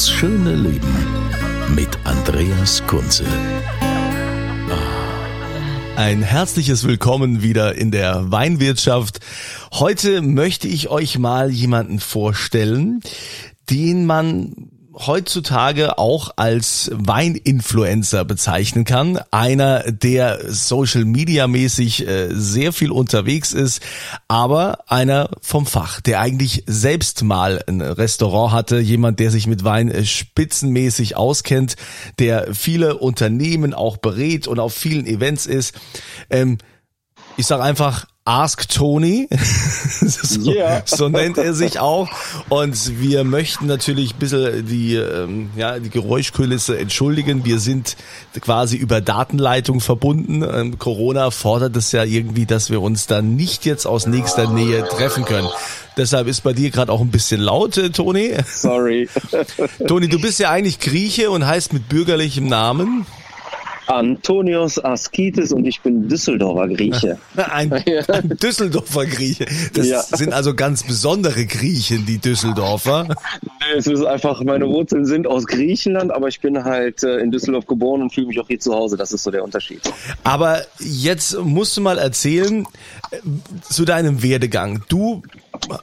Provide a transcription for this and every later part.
Das schöne Leben mit Andreas Kunze. Ein herzliches Willkommen wieder in der Weinwirtschaft. Heute möchte ich euch mal jemanden vorstellen, den man heutzutage auch als Weininfluencer bezeichnen kann. Einer, der Social Media mäßig äh, sehr viel unterwegs ist, aber einer vom Fach, der eigentlich selbst mal ein Restaurant hatte, jemand, der sich mit Wein äh, spitzenmäßig auskennt, der viele Unternehmen auch berät und auf vielen Events ist. Ähm, ich sage einfach Ask Tony, so, Yeah. so nennt er sich auch. Und wir möchten natürlich ein bisschen die, ähm, ja, die Geräuschkulisse entschuldigen. Wir sind quasi über Datenleitung verbunden. Ähm, Corona fordert es ja irgendwie, dass wir uns dann nicht jetzt aus nächster Nähe treffen können. Deshalb ist bei dir gerade auch ein bisschen laut, äh, Toni. Sorry. Toni, du bist ja eigentlich Grieche und heißt mit bürgerlichem Namen Antonios Askitis und ich bin Düsseldorfer Grieche. Ein, ein Düsseldorfer Grieche. Das Ja. sind also ganz besondere Griechen, die Düsseldorfer. Es ist einfach, meine Wurzeln sind aus Griechenland, aber ich bin halt äh, in Düsseldorf geboren und fühle mich auch hier zu Hause. Das ist so der Unterschied. Aber jetzt musst du mal erzählen äh, zu deinem Werdegang. Du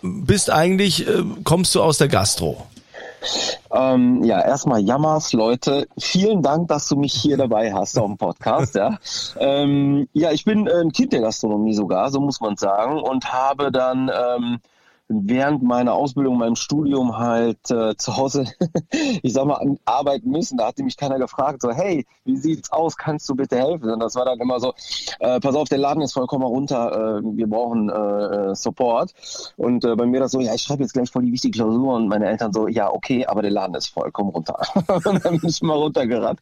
bist eigentlich, äh, kommst du aus der Gastro? Ähm, ja, erstmal Jammers, Leute. Vielen Dank, dass du mich hier dabei hast auf dem Podcast. Ja, ähm, ja ich bin äh, ein Kind der Gastronomie sogar, so muss man sagen, und habe dann ähm, während meiner Ausbildung, meinem Studium halt äh, zu Hause, ich sag mal, arbeiten müssen. Da hatte mich keiner gefragt, so, hey, wie sieht's aus? Kannst du bitte helfen? Und das war dann immer so, äh, pass auf, der Laden ist vollkommen runter, äh, wir brauchen äh, äh, Support. Und äh, bei mir das so, ja, ich schreibe jetzt gleich voll die wichtige Klausur und meine Eltern so, ja, okay, aber der Laden ist vollkommen runter. und dann bin ich mal runtergerannt.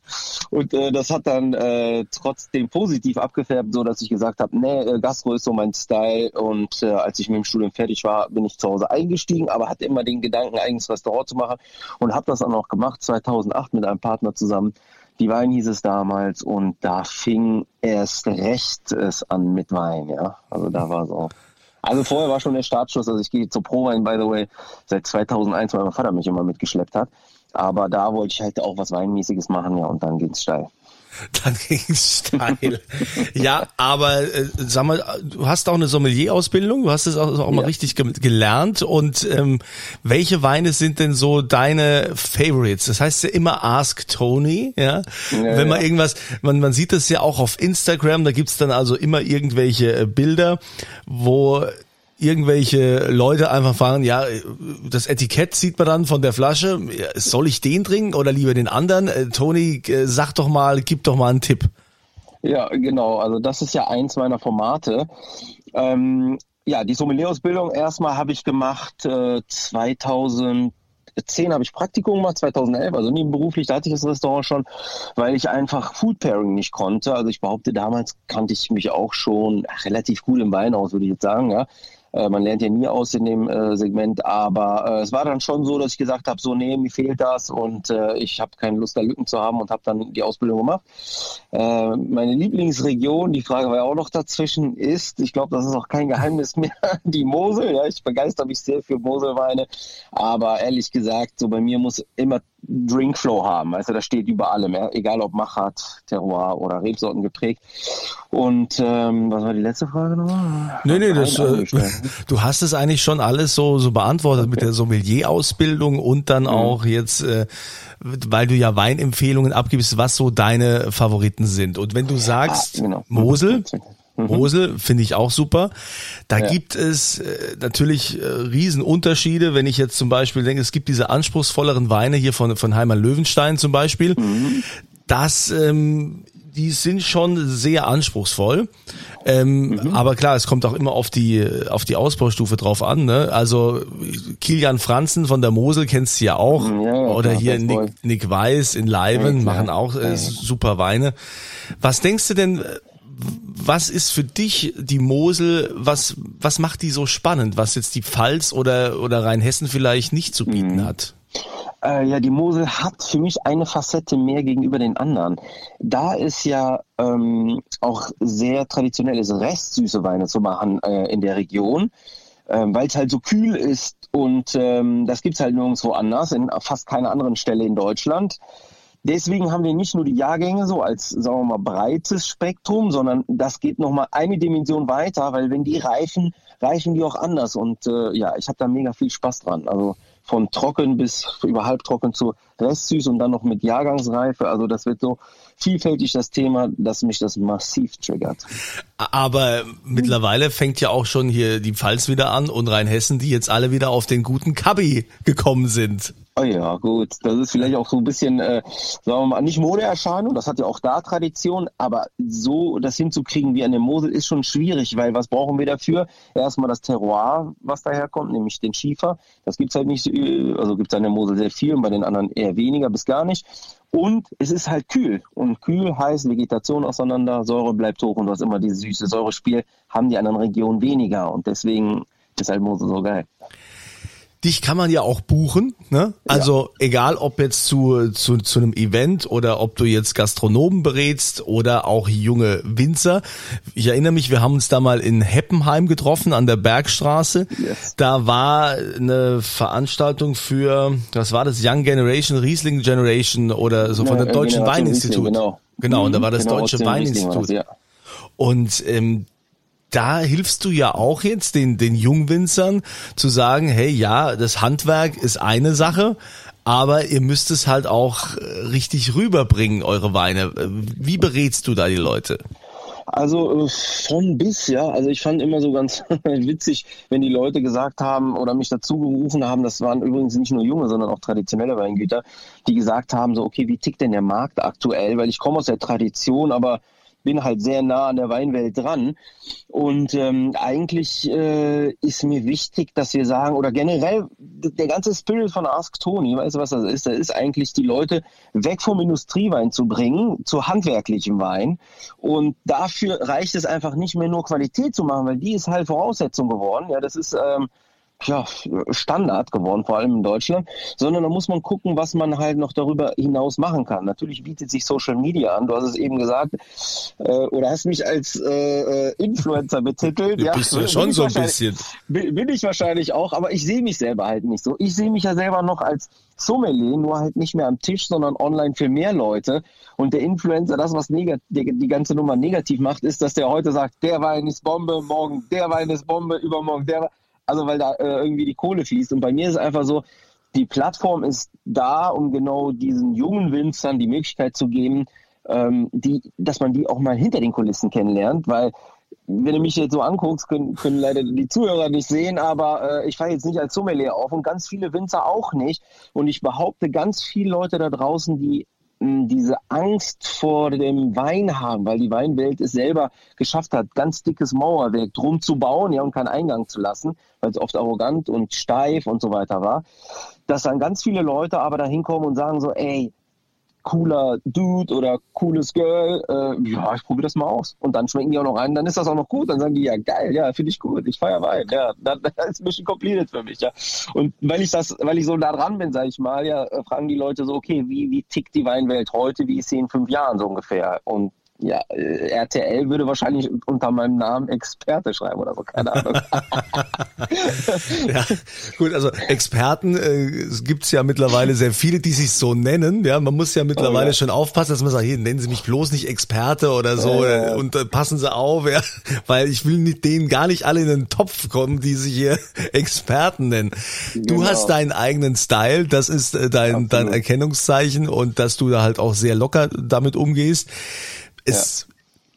Und äh, das hat dann äh, trotzdem positiv abgefärbt, so dass ich gesagt habe, nee, äh, Gastro ist so mein Style. Und äh, als ich mit dem Studium fertig war, bin ich zu Hause eingestiegen, aber hatte immer den Gedanken, eigenes Restaurant zu machen und habe das dann auch gemacht, 2008 mit einem Partner zusammen. Die Wein hieß es damals und da fing erst recht es an mit Wein, ja. Also da war so. Also vorher war schon der Startschuss, also ich gehe zur Prowein, by the way, seit 2001, weil mein Vater mich immer mitgeschleppt hat. Aber da wollte ich halt auch was Weinmäßiges machen, ja, und dann ging's steil. Dann ging's steil. ja, aber äh, sag mal, du hast auch eine Sommelier-Ausbildung, du hast es auch, auch mal Ja. richtig ge gelernt. Und ähm, welche Weine sind denn so deine Favorites? Das heißt ja immer Ask Tony, ja. Ja, Wenn man ja. irgendwas, man, man sieht das ja auch auf Instagram, da gibt's dann also immer irgendwelche äh, Bilder, wo irgendwelche Leute einfach fragen, ja, das Etikett sieht man dann von der Flasche, soll ich den trinken oder lieber den anderen? Äh, Toni, äh, sag doch mal, gib doch mal einen Tipp. Ja, genau. Also das ist ja eins meiner Formate. Ähm, ja, die Sommelier-Ausbildung erstmal habe ich gemacht äh, 2010 habe ich Praktikum gemacht, 2011, also nebenberuflich, da hatte ich das Restaurant schon, weil ich einfach Food Pairing nicht konnte. Also ich behaupte, damals kannte ich mich auch schon relativ gut im Wein aus, würde ich jetzt sagen, ja. Äh, Man lernt ja nie aus in dem äh, Segment, aber äh, es war dann schon so, dass ich gesagt habe, so nee, mir fehlt das und äh, ich habe keine Lust, da Lücken zu haben und habe dann die Ausbildung gemacht. Äh, meine Lieblingsregion, die Frage war ja auch noch dazwischen, ist, ich glaube, das ist auch kein Geheimnis mehr, die Mosel. Ja, ich begeister mich sehr für Moselweine, aber ehrlich gesagt, so bei mir muss immer Drinkflow haben. Weißt du, da steht über allem, egal ob Machat, Terroir oder Rebsorten geprägt. Und ähm, was war die letzte Frage nochmal? Nee, nee, das, äh, du hast es eigentlich schon alles so, so beantwortet mit der Sommelier-Ausbildung und Mhm. dann auch jetzt, äh, weil du ja Weinempfehlungen abgibst, was so deine Favoriten sind. Und wenn du sagst, Ah, genau. Mosel, Mosel finde ich auch super. Da Ja. gibt es äh, natürlich äh, Riesenunterschiede, wenn ich jetzt zum Beispiel denke, es gibt diese anspruchsvolleren Weine hier von, von Heimann Löwenstein zum Beispiel. Das, ähm, die sind schon sehr anspruchsvoll. Ähm, Aber klar, es kommt auch immer auf die auf die Ausbaustufe drauf an. Ne? Also Kilian Franzen von der Mosel kennst du ja auch. Ja, ja, Oder klar, hier. Nick, Nick Weiß in Leiben Ja, machen auch äh, super Weine. Was denkst du denn, was ist für dich die Mosel, was, was macht die so spannend, was jetzt die Pfalz oder, oder Rheinhessen vielleicht nicht zu bieten Mhm. hat? Äh, ja, die Mosel hat für mich eine Facette mehr gegenüber den anderen. Da ist ja ähm, auch sehr traditionell ist, restsüße Weine zu machen äh, in der Region, ähm, weil es halt so kühl ist und ähm, das gibt's halt nirgendwo anders, in fast keiner anderen Stelle in Deutschland. Deswegen haben wir nicht nur die Jahrgänge so als, sagen wir mal, breites Spektrum, sondern das geht nochmal eine Dimension weiter, weil wenn die reifen, reifen die auch anders. Und äh, ja, ich habe da mega viel Spaß dran. Also von trocken bis über halbtrocken zu restsüß und dann noch mit Jahrgangsreife. Also das wird so vielfältig das Thema, dass mich das massiv triggert. Aber mittlerweile fängt ja auch schon hier die Pfalz wieder an und Rheinhessen, die jetzt alle wieder auf den guten Kabi gekommen sind. Oh ja, gut. Das ist vielleicht auch so ein bisschen, äh, sagen wir mal, nicht Modeerscheinung, das hat ja auch da Tradition, aber so das hinzukriegen wie an der Mosel ist schon schwierig, weil was brauchen wir dafür? Erstmal das Terroir, was daherkommt, nämlich den Schiefer. Das gibt's halt nicht, so, äh, also gibt's an der Mosel sehr viel und bei den anderen eher weniger bis gar nicht. Und es ist halt kühl. Und kühl heißt Vegetation auseinander, Säure bleibt hoch und hast immer dieses süße Säurespiel, haben die anderen Regionen weniger. Und deswegen ist halt so geil. Dich kann man ja auch buchen, ne? Also egal ob jetzt zu, zu, zu einem Event oder ob du jetzt Gastronomen berätst oder auch junge Winzer. Ich erinnere mich, wir haben uns da mal in Heppenheim getroffen an der Bergstraße. Yes. Da war eine Veranstaltung für, was war das, Young Generation, Riesling Generation oder so von Ja, der Deutschen Generation Weininstitut. Riesling, Genau, Genau, und da war das Genau, Deutsche dem Weininstitut. ja. Und ähm, da hilfst du ja auch jetzt den, den Jungwinzern zu sagen, hey, ja, das Handwerk ist eine Sache, aber ihr müsst es halt auch äh, richtig rüberbringen, eure Weine. Äh, Wie berätst du da die Leute? Also äh, von bis, ja. Also ich fand immer so ganz witzig, wenn die Leute gesagt haben oder mich dazu gerufen haben, das waren übrigens nicht nur junge, sondern auch traditionelle Weingüter, die gesagt haben, so, okay, wie tickt denn der Markt aktuell? Weil ich komme aus der Tradition, aber bin halt sehr nah an der Weinwelt dran. Und ähm, eigentlich äh, ist mir wichtig, dass wir sagen, oder generell der ganze Spirit von Ask Tony, weißt du, was das ist? Das ist eigentlich, die Leute weg vom Industriewein zu bringen, zu handwerklichem Wein. Und dafür reicht es einfach nicht mehr nur Qualität zu machen, weil die ist halt Voraussetzung geworden. Ja, das ist ähm, ja, Standard geworden, vor allem in Deutschland, sondern da muss man gucken, was man halt noch darüber hinaus machen kann. Natürlich bietet sich Social Media an, du hast es eben gesagt, äh, oder hast mich als äh, äh, Influencer betitelt. Du bist ja schon bin ich so ein wahrscheinlich- bisschen. Bin, ich wahrscheinlich auch, aber ich sehe mich selber halt nicht so. Ich sehe mich ja selber noch als Sommelier, nur halt nicht mehr am Tisch, sondern online für mehr Leute. Und der Influencer, das, was die, die ganze Nummer negativ macht, ist, dass der heute sagt, der Wein ist Bombe, morgen der Wein ist Bombe, übermorgen der Wein. Also weil da äh, irgendwie die Kohle fließt. Und bei mir ist es einfach so, die Plattform ist da, um genau diesen jungen Winzern die Möglichkeit zu geben, ähm, die, dass man die auch mal hinter den Kulissen kennenlernt, weil wenn du mich jetzt so anguckst, können, können leider die Zuhörer nicht sehen, aber äh, ich fahre jetzt nicht als Sommelier auf und ganz viele Winzer auch nicht. Und ich behaupte, ganz viele Leute da draußen, die diese Angst vor dem Wein haben, weil die Weinwelt es selber geschafft hat, ganz dickes Mauerwerk drum zu bauen, ja, und keinen Eingang zu lassen, weil es oft arrogant und steif und so weiter war, dass dann ganz viele Leute aber da hinkommen und sagen so, ey, cooler Dude oder cooles Girl, äh, ja, ich probiere das mal aus. Und dann schmecken die auch noch ein, dann ist das auch noch gut. Dann sagen die, ja, geil, ja, finde ich gut, ich feier Wein, ja, dann, dann ist Mission completed für mich, ja. Und weil ich das, weil ich so da dran bin, sage ich mal, ja, fragen die Leute so, okay, wie, wie tickt die Weinwelt heute, wie ist sie in fünf Jahren so ungefähr? Und ja, äh, RTL würde wahrscheinlich unter meinem Namen Experte schreiben oder so, keine Ahnung. Ja, gut, also Experten äh, es gibt's ja mittlerweile sehr viele, die sich so nennen. Ja, man muss ja mittlerweile Oh ja. schon aufpassen, dass man sagt, hier nennen Sie mich bloß nicht Experte oder so Ja, ja, ja. und äh, passen Sie auf, ja, weil ich will mit denen gar nicht alle in den Topf kommen, die sich hier Experten nennen. Du Genau. hast deinen eigenen Style, das ist äh, dein dein. Erkennungszeichen und dass du da halt auch sehr locker damit umgehst. Es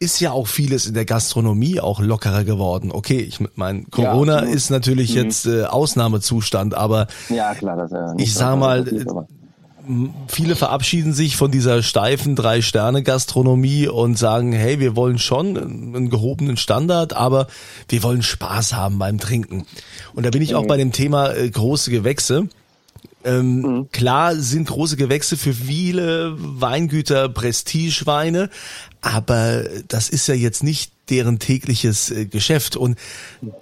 ist ja auch vieles in der Gastronomie auch lockerer geworden. Okay, ich meine, Corona Ja, ist natürlich Mhm. jetzt äh, Ausnahmezustand, aber Ja, klar, das ja nicht Ich sag mal, viele verabschieden sich von dieser steifen Drei-Sterne-Gastronomie und sagen, hey, wir wollen schon einen gehobenen Standard, aber wir wollen Spaß haben beim Trinken. Und da bin ich auch bei dem Thema äh, große Gewächse. Ähm, Klar sind große Gewächse für viele Weingüter Prestigeweine, aber das ist ja jetzt nicht deren tägliches äh, Geschäft und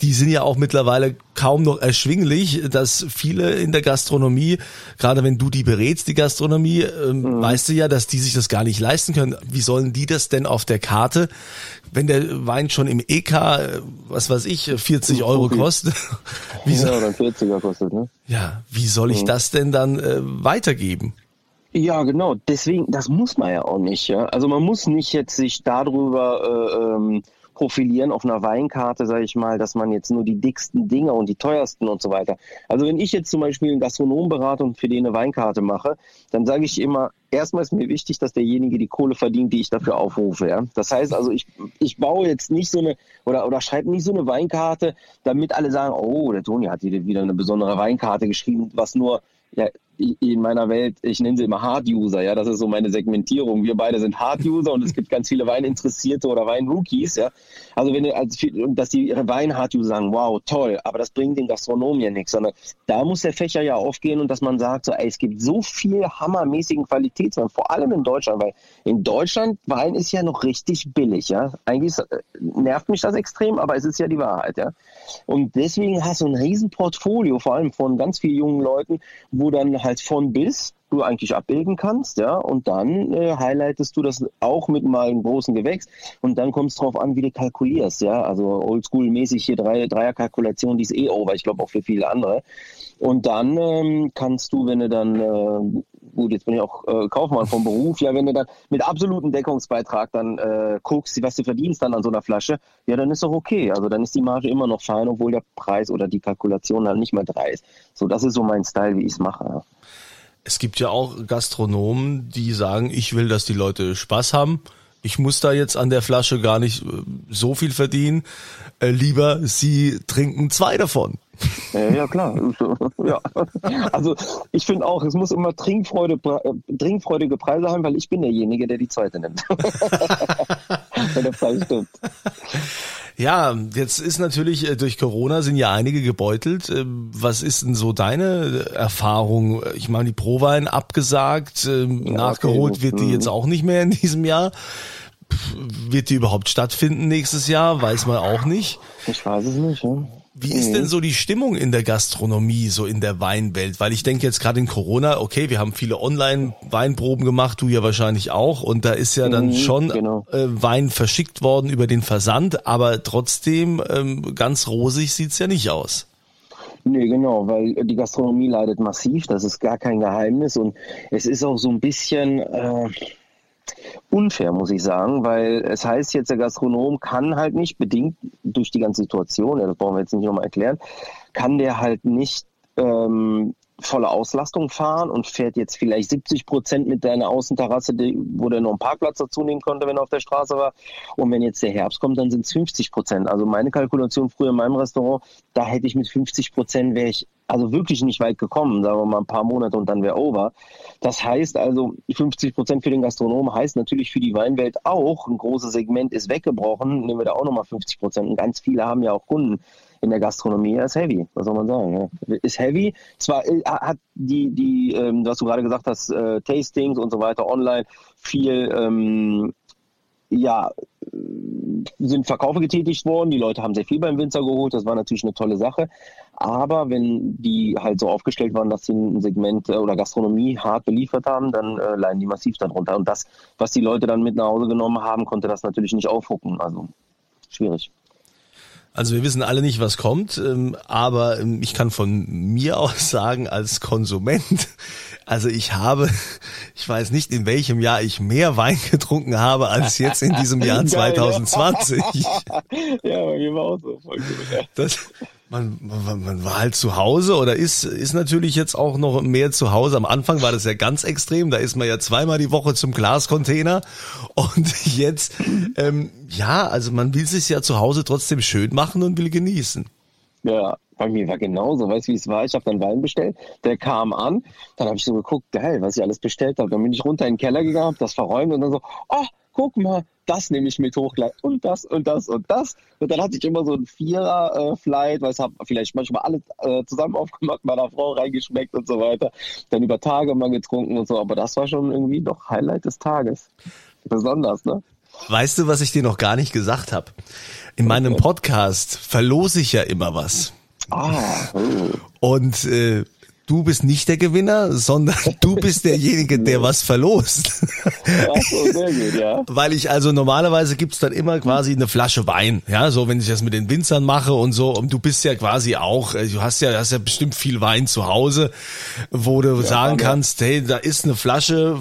die sind ja auch mittlerweile kaum noch erschwinglich, dass viele in der Gastronomie, gerade wenn du die berätst, die Gastronomie, ähm, weißt du ja, dass die sich das gar nicht leisten können. Wie sollen die das denn auf der Karte, wenn der Wein schon im EK, äh, was weiß ich, 40 Euro kostet? Wie ja, soll, oder 40er kostet, ne? ja, wie soll ich das denn dann äh, weitergeben? Ja, genau. Deswegen, das muss man ja auch nicht. Ja? Also man muss nicht jetzt sich darüber äh, ähm, profilieren auf einer Weinkarte, sage ich mal, dass man jetzt nur die dicksten Dinge und die teuersten und so weiter. Also wenn ich jetzt zum Beispiel einen Gastronom für den eine Weinkarte mache, dann sage ich immer, erstmal ist mir wichtig, dass derjenige die Kohle verdient, die ich dafür aufrufe. Ja? Das heißt also, ich, ich baue jetzt nicht so eine oder, oder schreibe nicht so eine Weinkarte, damit alle sagen, oh, der Toni hat wieder eine besondere Weinkarte geschrieben, was nur ja, in meiner Welt, ich nenne sie immer Hard-User, ja, das ist so meine Segmentierung. Wir beide sind Hard-User und es gibt ganz viele Weininteressierte oder Wein-Rookies, ja. Also wenn du, als, dass die ihre Wein-Hard-User sagen, wow, toll, aber das bringt den Gastronomen ja nichts, sondern da muss der Fächer ja aufgehen und dass man sagt, so, ey, es gibt so viel hammermäßigen Qualitätswein, vor allem in Deutschland, weil in Deutschland Wein ist ja noch richtig billig, ja. Eigentlich ist, äh, nervt mich das extrem, aber es ist ja die Wahrheit, ja. Und deswegen hast du ein riesen Portfolio, vor allem von ganz vielen jungen Leuten, wo dann halt von bis du eigentlich abbilden kannst, ja, und dann äh, highlightest du das auch mit mal einem großen Gewächs und dann kommt es drauf an, wie du kalkulierst, ja, also oldschool-mäßig hier drei, Dreierkalkulation, die ist eh over, ich glaube auch für viele andere. Und dann ähm, kannst du, wenn du dann, äh, gut, jetzt bin ich auch äh, Kaufmann vom Beruf, ja, wenn du dann mit absolutem Deckungsbeitrag dann äh, guckst, was du verdienst dann an so einer Flasche, ja, dann ist doch okay. Also dann ist die Marge immer noch fein, obwohl der Preis oder die Kalkulation halt nicht mehr drei ist. So, das ist so mein Style, wie ich es mache. Ja. Es gibt ja auch Gastronomen, die sagen, ich will, dass die Leute Spaß haben. Ich muss da jetzt an der Flasche gar nicht äh, so viel verdienen. Äh, lieber, sie trinken zwei davon. Ja, klar. ja. Also ich finde auch, es muss immer Trinkfreude, äh, trinkfreudige Preise haben, weil ich bin derjenige, der die zweite nimmt. Wenn der Preis stimmt. Ja, jetzt ist natürlich äh, durch Corona sind ja einige gebeutelt. Ähm, Was ist denn so deine Erfahrung? Ich meine, die Prowein abgesagt, ähm, nachgeholt okay. wird die Mhm. jetzt auch nicht mehr in diesem Jahr. Wird die überhaupt stattfinden nächstes Jahr? Weiß man auch nicht. Ich weiß es nicht. Ja. Wie ist denn so die Stimmung in der Gastronomie, so in der Weinwelt? Weil ich denke jetzt gerade in Corona, okay, wir haben viele Online-Weinproben gemacht, du ja wahrscheinlich auch, und da ist ja dann Mhm, schon genau. äh, Wein verschickt worden über den Versand, aber trotzdem ähm, ganz rosig sieht's ja nicht aus. Nee, genau, weil die Gastronomie leidet massiv, das ist gar kein Geheimnis und es ist auch so ein bisschen äh, unfair, muss ich sagen, weil es heißt jetzt, der Gastronom kann halt nicht, bedingt durch die ganze Situation, ja, das brauchen wir jetzt nicht nochmal erklären, kann der halt nicht ähm, volle Auslastung fahren und fährt jetzt vielleicht 70 Prozent mit deiner Außenterrasse, wo der noch einen Parkplatz dazu nehmen konnte, wenn er auf der Straße war. Und wenn jetzt der Herbst kommt, dann sind es 50 Prozent. Also meine Kalkulation früher in meinem Restaurant, da hätte ich mit 50 Prozent wäre ich also wirklich nicht weit gekommen, sagen wir mal ein paar Monate und dann wäre over. Das heißt also, 50 Prozent für den Gastronomen heißt natürlich für die Weinwelt auch, ein großes Segment ist weggebrochen, nehmen wir da auch nochmal 50 Prozent. Und ganz viele haben ja auch Kunden in der Gastronomie. Er ist heavy, was soll man sagen? Ja. Ist heavy. Zwar äh, hat die, die, ähm, was du gerade gesagt hast, äh, Tastings und so weiter online viel, ähm, ja, sind Verkaufe getätigt worden. Die Leute haben sehr viel beim Winzer geholt. Das war natürlich eine tolle Sache. Aber wenn die halt so aufgestellt waren, dass sie ein Segment äh, oder Gastronomie hart beliefert haben, dann äh, leiden die massiv darunter. Und das, was die Leute dann mit nach Hause genommen haben, konnte das natürlich nicht aufhucken. Also schwierig. Also wir wissen alle nicht, was kommt, ähm, aber ähm, ich kann von mir aus sagen, als Konsument, also ich habe, ich weiß nicht, in welchem Jahr ich mehr Wein getrunken habe, als jetzt in diesem Jahr Geil, ja. 2020. ja, bei mir war auch so. Voll gut, ja. Das, Man, man, man war halt zu Hause oder ist, ist natürlich jetzt auch noch mehr zu Hause. Am Anfang war das ja ganz extrem. Da ist man ja zweimal die Woche zum Glascontainer. Und jetzt, ähm, ja, also man will sich ja zu Hause trotzdem schön machen und will genießen. Ja, bei mir war genauso. Weißt du, wie es war? Ich habe dann Wein bestellt. Der kam an. Dann habe ich so geguckt, geil, was ich alles bestellt habe. Dann bin ich runter in den Keller gegangen, hab das verräumt und dann so, oh, guck mal, das nehme ich mit hoch gleich und das und das und das. Und dann hatte ich immer so ein Vierer-Flight, äh, weil ich habe vielleicht manchmal alles äh, zusammen aufgemacht, meiner Frau reingeschmeckt und so weiter. Dann über Tage mal getrunken und so. Aber das war schon irgendwie doch Highlight des Tages. Besonders, ne? Weißt du, was ich dir noch gar nicht gesagt habe? In meinem Podcast verlose ich ja immer was. Ah, oh. Und äh, du bist nicht der Gewinner, sondern du bist derjenige, der was verlost. Ach so, sehr gut, ja. Weil ich also normalerweise gibt's dann immer quasi eine Flasche Wein, ja, so wenn ich das mit den Winzern mache und so. Und du bist ja quasi auch, äh, du hast ja, hast ja bestimmt viel Wein zu Hause, wo du sagen ja. kannst, hey, da ist eine Flasche,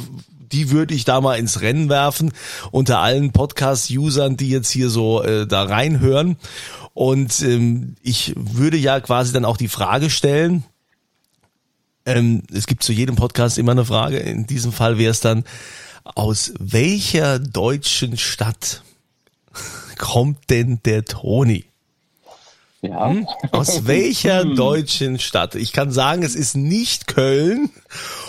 die würde ich da mal ins Rennen werfen unter allen Podcast-Usern, die jetzt hier so äh, da reinhören. Und ähm, ich würde ja quasi dann auch die Frage stellen, ähm, es gibt zu jedem Podcast immer eine Frage. In diesem Fall wäre es dann, aus welcher deutschen Stadt kommt denn der Toni? Ja. Hm? Aus welcher deutschen Stadt? Ich kann sagen, es ist nicht Köln.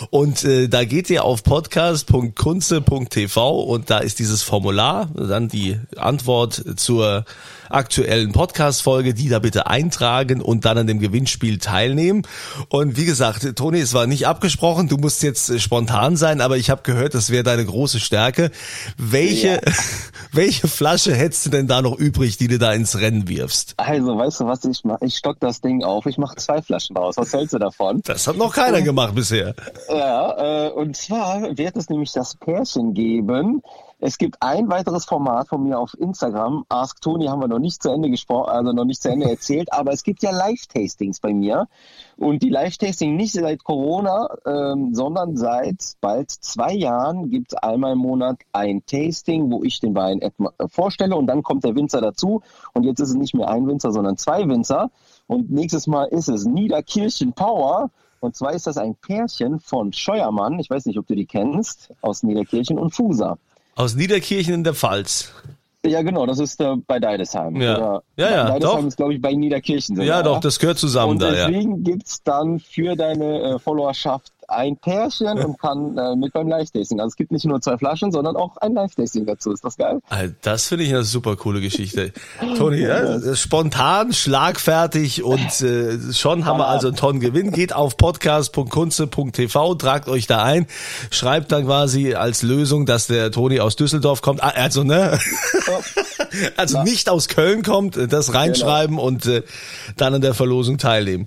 Und äh, da geht ihr auf podcast.kunze.tv und da ist dieses Formular, dann die Antwort zur aktuellen Podcast-Folge, die da bitte eintragen und dann an dem Gewinnspiel teilnehmen. Und wie gesagt, Toni, es war nicht abgesprochen, du musst jetzt äh, spontan sein, aber ich habe gehört, das wäre deine große Stärke. Welche, Ja. welche Flasche hättest du denn da noch übrig, die du da ins Rennen wirfst? Also, weißt du was ich mache? Ich stock das Ding auf. Ich mache zwei Flaschen raus. Was hältst du davon? Das hat noch keiner gemacht bisher. Ja, äh, und zwar wird es nämlich das Pärchen geben. Es gibt ein weiteres Format von mir auf Instagram. Ask Tony haben wir noch nicht zu Ende gesprochen, also noch nicht zu Ende erzählt, aber es gibt ja Live-Tastings bei mir. Und die Live-Tasting nicht seit Corona, ähm, sondern seit bald zwei Jahren gibt es einmal im Monat ein Tasting, wo ich den Wein äh, vorstelle und dann kommt der Winzer dazu. Und jetzt ist es nicht mehr ein Winzer, sondern zwei Winzer. Und nächstes Mal ist es Niederkirchen Power. Und zwar ist das ein Pärchen von Scheuermann, ich weiß nicht, ob du die kennst, aus Niederkirchen und Fusa. Aus Niederkirchen in der Pfalz. Ja, genau, das ist äh, bei Deidesheim. Ja. Oder- Ja, ja, Deidesheim doch. ist, glaube ich, bei Niederkirchen. sogar. Ja, doch, das gehört zusammen Und da, ja. deswegen gibt's dann für deine äh, Followerschaft ein Pärchen und kann äh, mit beim Live-Tasting. Also es gibt nicht nur zwei Flaschen, sondern auch ein Live-Tasting dazu. Ist das geil? Alter, Das finde ich eine super coole Geschichte. Toni, ja, spontan, schlagfertig und äh, schon haben wir also einen tollen Gewinn. Geht auf podcast.kunze.tv, tragt euch da ein, schreibt dann quasi als Lösung, dass der Toni aus Düsseldorf kommt. Ah, Also, ne? Also nicht aus Köln kommt, äh, das reinschreiben und äh, dann an der Verlosung teilnehmen.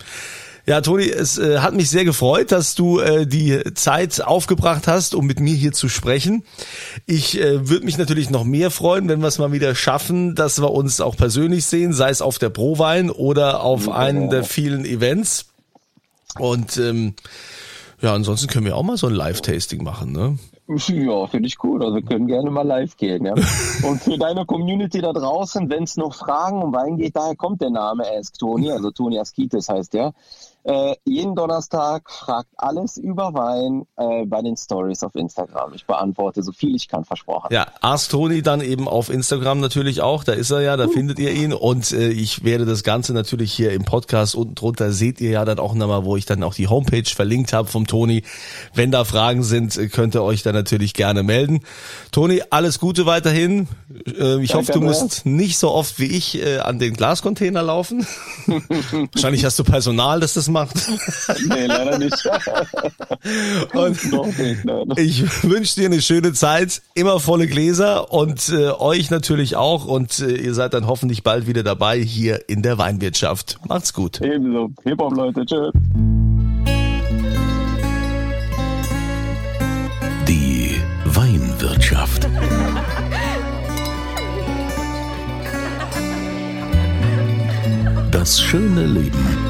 Ja, Toni, es äh, hat mich sehr gefreut, dass du äh, die Zeit aufgebracht hast, um mit mir hier zu sprechen. Ich äh, würde mich natürlich noch mehr freuen, wenn wir es mal wieder schaffen, dass wir uns auch persönlich sehen, sei es auf der Prowein oder auf einem der vielen Events. Und ähm, ja, ansonsten können wir auch mal so ein Live-Tasting machen, ne? Ja, finde ich cool. Also wir können gerne mal live gehen. Ja. Und für deine Community da draußen, wenn es noch Fragen um Wein geht, daher kommt der Name Ask Tony, also Toni Askitis heißt der. Äh, jeden Donnerstag fragt alles über Wein äh, bei den Stories auf Instagram. Ich beantworte so viel ich kann, versprochen. Ja, Ask Toni dann eben auf Instagram natürlich auch, da ist er ja, da findet ihr ihn und äh, ich werde das Ganze natürlich hier im Podcast unten drunter seht ihr ja dann auch nochmal, wo ich dann auch die Homepage verlinkt habe vom Toni. Wenn da Fragen sind, äh, könnt ihr euch dann natürlich gerne melden. Toni, alles Gute weiterhin. Äh, ich Danke, hoffe, du musst nicht so oft wie ich äh, an den Glascontainer laufen. Wahrscheinlich hast du Personal, das das macht. Nee, leider nicht. Und nicht, nein. Ich wünsche dir eine schöne Zeit, immer volle Gläser und äh, euch natürlich auch. Und äh, ihr seid dann hoffentlich bald wieder dabei hier in der Weinwirtschaft. Macht's gut. Ebenso. Hip-Hop, Leute. Tschüss. Die Weinwirtschaft. Das schöne Leben